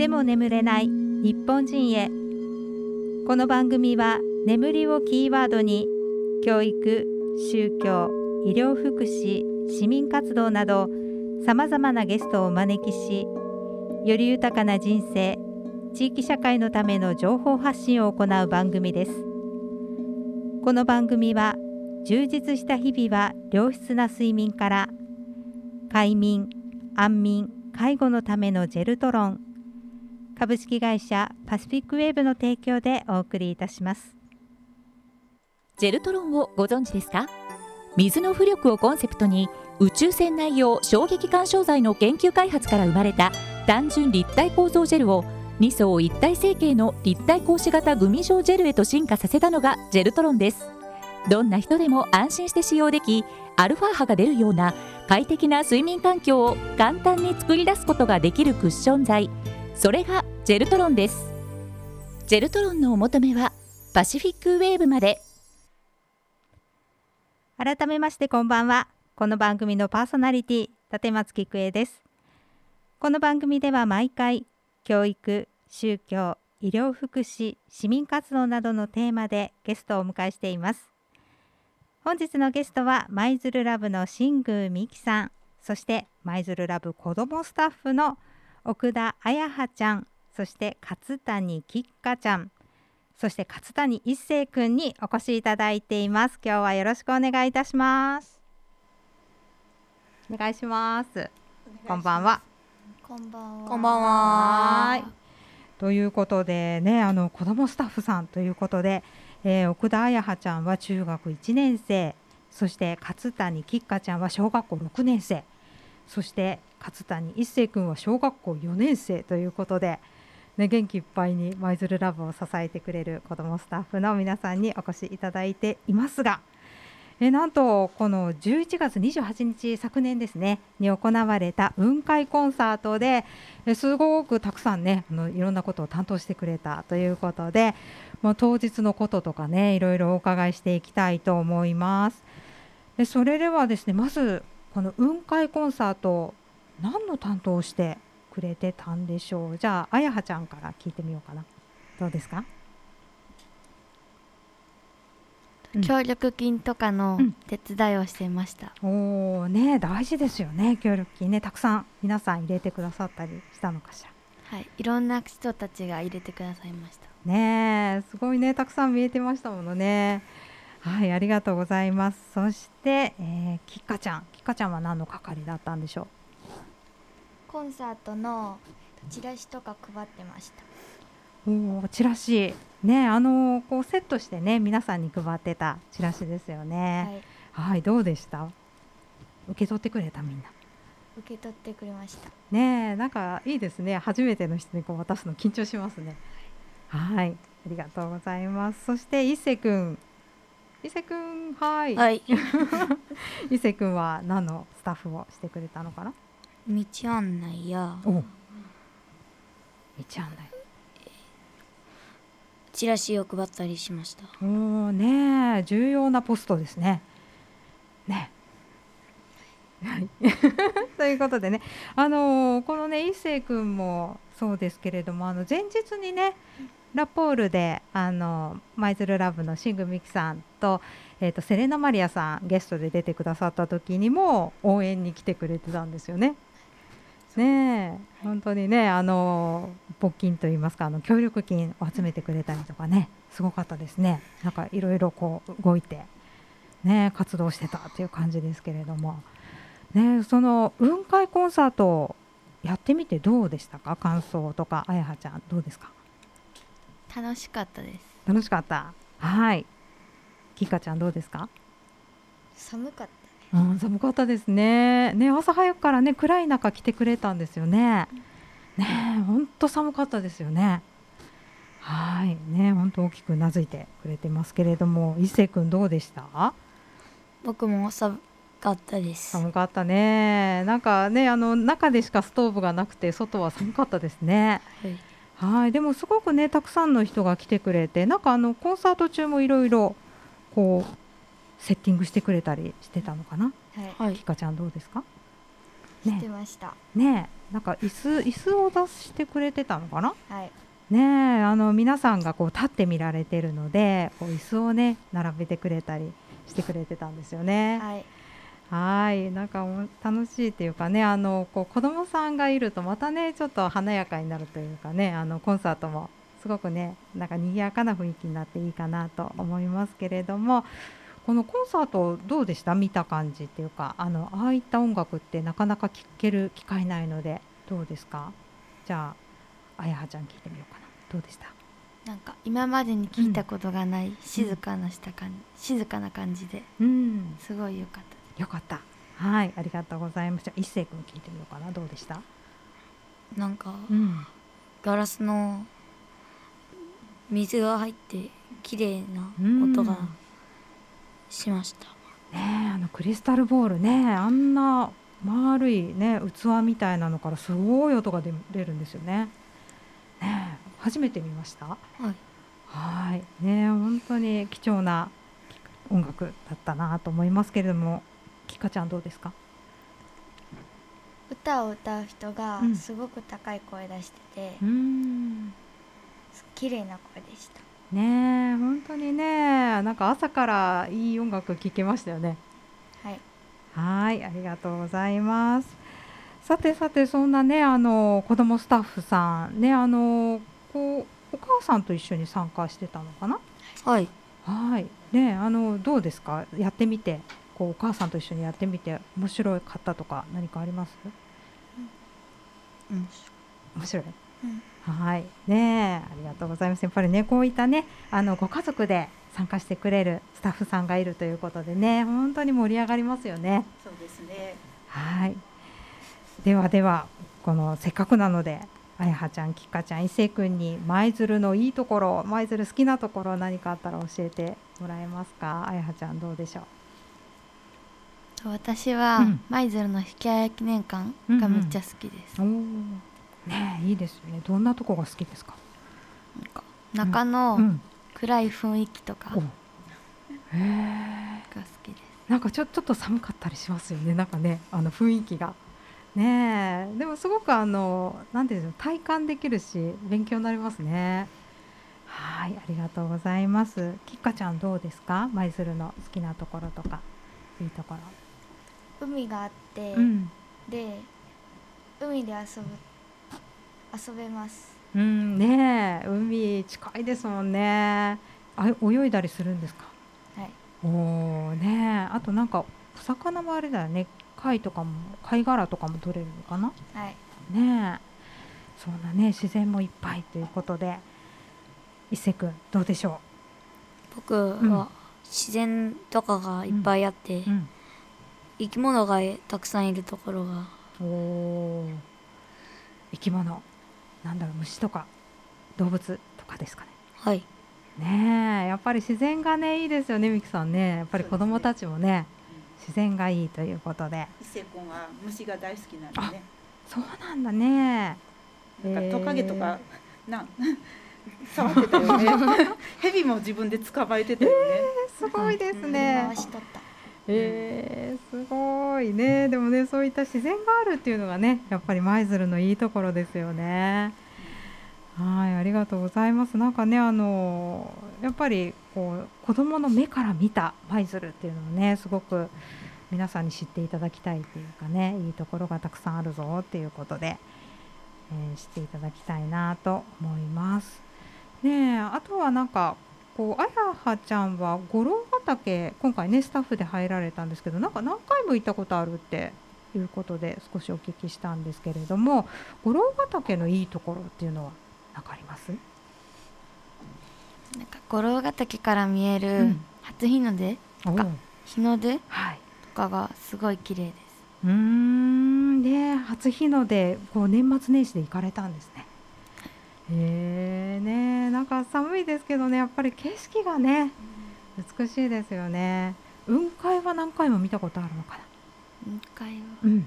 ても眠れない日本人へ。この番組は眠りをキーワードに教育宗教医療福祉市民活動などさまざまなゲストをお招きしより豊かな人生地域社会のための情報発信を行う番組です。この番組は充実した日々は良質な睡眠から快眠安眠介護のためのジェルトロン株式会社パシフィックウェーブの提供でお送りいたします。ジェルトロンをご存知ですか？水の浮力をコンセプトに宇宙船内用衝撃干渉剤の研究開発から生まれた単純立体構造ジェルを2層一体成形の立体格子型グミ状ジェルへと進化させたのがジェルトロンです。どんな人でも安心して使用できアルファ波が出るような快適な睡眠環境を簡単に作り出すことができるクッション材それがジェルトロンです。ジェルトロンのお求めはパシフィックウェーブまで。改めましてこんばんは。この番組のパーソナリティ立松菊江です。この番組では毎回教育宗教医療福祉市民活動などのテーマでゲストをお迎えしています。本日のゲストは舞鶴ラブの新宮美希さん。そして舞鶴ラブ子どもスタッフの奥田彩葉ちゃん。そして勝谷きっかちゃん。そして勝谷一成くんにお越しいただいています。今日はよろしくお願いいたします。お願いします。こんばんは。こんばんは。こんばんは。は。いということでねあの子どもスタッフさんということで、えー奥田彩葉ちゃんは中学1年生。そして勝谷きっかちゃんは小学校6年生。そして勝谷一成君は小学校4年生ということで、ね、元気いっぱいに舞鶴ラブを支えてくれる子どもスタッフの皆さんにお越しいただいていますがえなんとこの11月28日昨年ですねに行われた雲海コンサートですごくたくさんねあのいろんなことを担当してくれたということでもう当日のこととかねいろいろお伺いしていきたいと思います。でそれではですねまずこの雲海コンサート何の担当をしてくれてたんでしょう。じゃああやはちゃんから聞いてみようかな。どうですか？うん。協力金とかのうん手伝いをしていました。おおね大事ですよね協力金ね。たくさん皆さん入れてくださったりしたのかしら。はい、いろんな人たちが入れてくださいました。ねえすごいね。たくさん見えてましたものね。はいありがとうございます。そして、えー、きっかちゃん。きっかちゃんは何の係だったんでしょコンサートのチラシとか配ってました。うおおチラシ。ねあのこうセットしてね皆さんに配ってたチラシですよね。はい。はい、どうでした？受け取ってくれたみんな。受け取ってくれました。ねえなんかいいですね。初めての人にこう渡すの緊張しますね。はいありがとうございます。そして伊勢くん。伊勢くんはい、はい。伊勢くんは何のスタッフをしてくれたのかな？道案内やお道案内チラシを配ったりしました。おーねえ重要なポストですね。ね。はい、ということでね、あのーこのね一星君もそうですけれどもあの前日にねラポールであの舞鶴ラブのシングミキさんと,、えー、とセレナマリアさんゲストで出てくださった時にも応援に来てくれてたんですよね。ねえ本当にねあの募金といいますかあの協力金を集めてくれたりとかねすごかったですね。なんかいろいろこう動いてね活動してたっていう感じですけれども。ねその雲海コンサートやってみてどうでしたか？感想とかあやはちゃんどうですか？楽しかったです。楽しかった。はい。きかちゃんどうですか？寒かったうん、寒かったですね。ね、朝早くからね、暗い中来てくれたんですよね。ね、本当寒かったですよね。はい、ね、本当大きくうなずいてくれてますけれども、一星君どうでした？僕もさかったです。寒かったね。なんかねあの中でしかストーブがなくて外は寒かったですね。はい。はい、でもすごくねたくさんの人が来てくれて、なんかあのコンサート中もいろいろこうセッティングしてくれたりしてたのかな？はい、はいき。かちゃんどうですか？してねましたねなんか椅子椅子を出してくれてたのかな？はいねあの皆さんがこう立って見られてるので、こう椅子をね並べてくれたりしてくれてたんですよね。はいはい、なんかお楽しいっていうかね、あのこう子供さんがいるとまたねちょっと華やかになるというかね、あのコンサートもすごくねなんか賑やかな雰囲気になっていいかなと思いますけれども、このコンサートどうでした？見た感じっていうか、あのああいった音楽ってなかなか聴ける機会ないのでどうですか？じゃああやはちゃん聞いてみようかな。どうでした？なんか今までに聞いたことがない静かなした感じ、静かな感じでうん、すごい良かったよかった。はい、ありがとうございました。一星君聞いてみようかな。どうでした？なんかうん。ガラスの水が入って綺麗なうん音がしました。ねえあのクリスタルボールねあんな丸いね器みたいなのからすごい音が出出るんですよね。ねえ初めて見ました？はい。はいねえ本当に貴重な音楽だったなと思いますけれども、きかちゃんどうですか？歌を歌う人がうんすごく高い声出してて、うん。綺麗な声でしたねえ本当にねなんか朝からいい音楽聴けましたよね。はいはい、ありがとうございます。さてさてそんなねあの子供スタッフさんねあのこうお母さんと一緒に参加してたのかな？はい。はい。ねあのどうですか？やってみてこうお母さんと一緒にやってみて面白かったとか何かあります？うん。面白い。うんはい。ねありがとうございます。やっぱりねこういったねあのご家族で参加してくれるスタッフさんがいるということでね本当に盛り上がりますよね。そうですね。はい。ではではこのせっかくなのであやはちゃん、きっかちゃん、いせいくんに舞鶴のいいところ、舞鶴好きなところ何かあったら教えてもらえますか？あやはちゃんどうでしょう？私はうん舞鶴の引き記念館がめっちゃ好きです、おお。ねえいいですよね。どんなとこが好きですか？なんか中のうん。暗い雰囲気とかへえ。好きですなんかちょちょっと寒かったりしますよね。なんかねあの雰囲気が。ねえでもすごくあのなんていうんでしょう体感できるし勉強になりますね。はいありがとうございます。きっかちゃんどうですか？舞鶴の好きなところとかいいところ。海があって、うんで海で遊ぶ遊べます。うんねえ海近いですもんね。あ泳いだりするんですか？はい。おおねえ。あとなんかお魚もあれだよね。貝とかも貝殻とかも取れるのかな？はい。ねえ。そんなね自然もいっぱいということで。一瀬くんどうでしょ僕は自然とかがいっぱいあって、う、うん、生き物がたくさんいるところが。おお生き物なんだろう虫とか動物とかですかね。はい。ねえやっぱり自然がねいいですよねみきさんね。やっぱり子供たちもね自然がいいということで。伊勢君は虫が大好きなんでね。そうなんだね。なんかトカゲとか、なん 触ってたよね。蛇も自分で捕まえてたよね。すごいですね。回しとったえー、すごいね。でもねそういった自然があるっていうのがねやっぱり舞鶴のいいところですよね。はいありがとうございます。なんかねあのやっぱりこう子供の目から見た舞鶴っていうのもねすごく皆さんに知っていただきたいっていうかねいいところがたくさんあるぞっていうことで、えー知っていただきたいなと思います。ねえあとはなんかこうあやはちゃんは五郎ヶ岳今回ねスタッフで入られたんですけどなんか何回も行ったことあるっていうことで少しお聞きしたんですけれども五郎ヶ岳のいいところっていうのは何かあります？なんか五郎ヶ岳から見えうるん初日の出おか日の出とはい。かがすごい綺麗ですうーんで初日の出こう年末年始で行かれたんですね。へえねなんか寒いですけどねやっぱり景色がね美しいですよね。雲海は何回も見たことあるのかな？2回は？うん。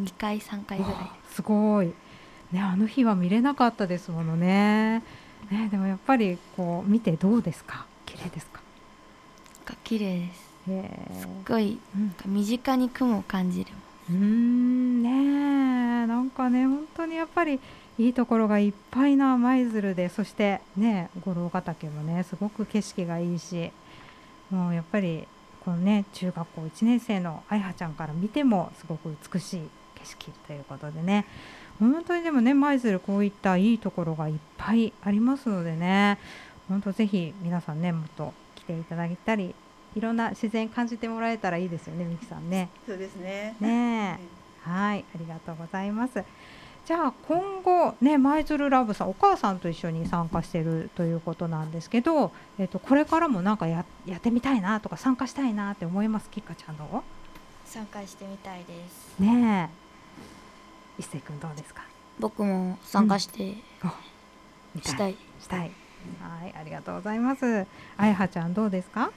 2回3回ぐらいす。ごい。ねあの日は見れなかったですものね。ねでもやっぱりこう見てどうですか？綺麗ですか？が綺麗です。すっごいうん。身近に雲を感じる。うーんねえなんかね本当にやっぱりいいところがいっぱいな舞鶴でそしてね五郎ヶ岳もねすごく景色がいいしもうやっぱりこのね中学校1年生のあいはちゃんから見てもすごく美しい景色ということでね本当にでもね舞鶴こういったいいところがいっぱいありますのでね本当ぜひ皆さんねもっと来ていただいたりいろんな自然感じてもらえたらいいですよねみきさんね。そうですね。ねえはい、ありがとうございます。じゃあ今後ね舞鶴ラブさんお母さんと一緒に参加しているということなんですけど、えっとこれからもなんかややってみたいなとか参加したいなって思います？きっかちゃんど参加してみたいですう？ねえ、一星君どうですか？僕も参加して見したい、したい。はい、ありがとうございます。あやはちゃんどうですか？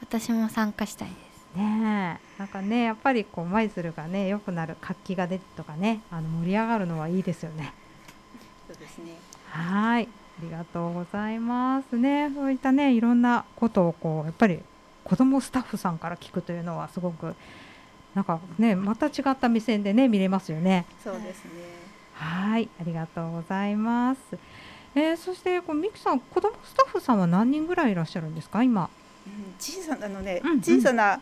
私も参加したいですねえ、なんかねやっぱりこう舞鶴がね良くなる活気が出るとかねあの盛り上がるのはいいですよね。そうですね。はい、ありがとうございますね。そういったね、いろんなことをこうやっぱり子どもスタッフさんから聞くというのはすごくなんかね、また違った目線でね見れますよね。そうですね。はい、ありがとうございます。えー、そしてこうミキさん、子どもスタッフさんは何人ぐらいいらっしゃるんですか、今？うん小さなあのね、うんうん小さな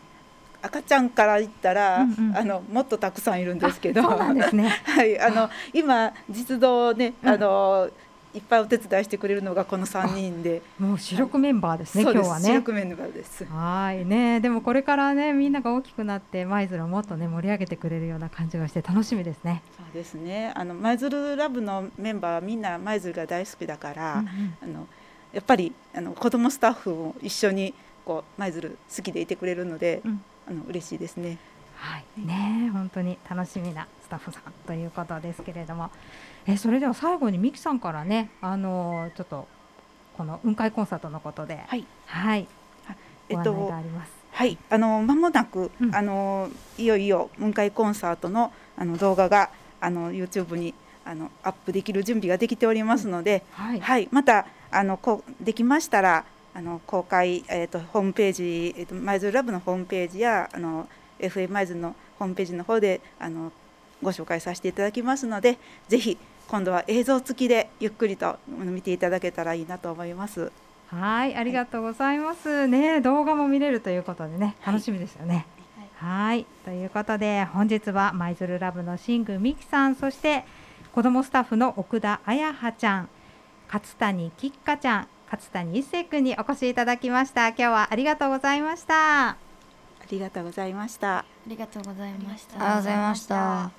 赤ちゃんから言ったら、うんうんあのもっとたくさんいるんですけど。はい、あの今実動ね、うんあのいっぱいお手伝いしてくれるのがこの三人で、もう主力メンバーですね、そうです今日はね。主力メンバーです。はいね、でもこれからね、みんなが大きくなって舞鶴をもっとね盛り上げてくれるような感じがして楽しみですね。そうですね。あの舞鶴ラブのメンバーはみんな舞鶴が大好きだから、うんうんあのやっぱりあの子供スタッフも一緒にこう舞鶴好きでいてくれるので、うんあの嬉しいですね。はい、ねえ本当に楽しみなスタッフさんということですけれども、えそれでは最後にミキさんからね、あのーちょっとこの雲海コンサートのことで、はい、はい、えっとご案内があります。はい、あの間もなく、うん。あのいよいよ雲海コンサートのあの動画があの YouTube にあのアップできる準備ができておりますので、はい、はい、またあのこうできましたらあの公開えっ、とホームページえっ、と舞鶴ラブのホームページやあの FM 舞鶴のホームページの方であのご紹介させていただきますので、ぜひ今度は映像付きでゆっくりと見ていただけたらいいなと思います。はい、ありがとうございます。ね、動画も見れるということでね、楽しみですよね。はい、ということで本日は舞鶴ラブの新宮美希さん、そして子どもスタッフの奥田彩葉ちゃん、勝谷きっかちゃん、勝谷一星君にお越しいただきました。今日はありがとうございました。ありがとうございました。ありがとうございましたありがとうございました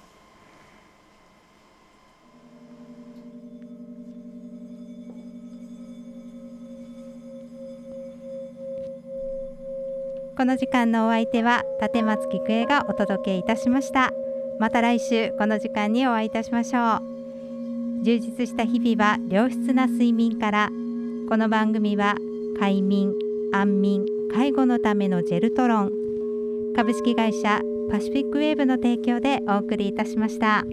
この時間のお相手は立松菊江がお届けいたしましたまた来週この時間にお会いいたしましょう充実した日々は良質な睡眠からこの番組は快眠安眠介護のためのジェルトロン株式会社パシフィックウェーブの提供でお送りいたしました。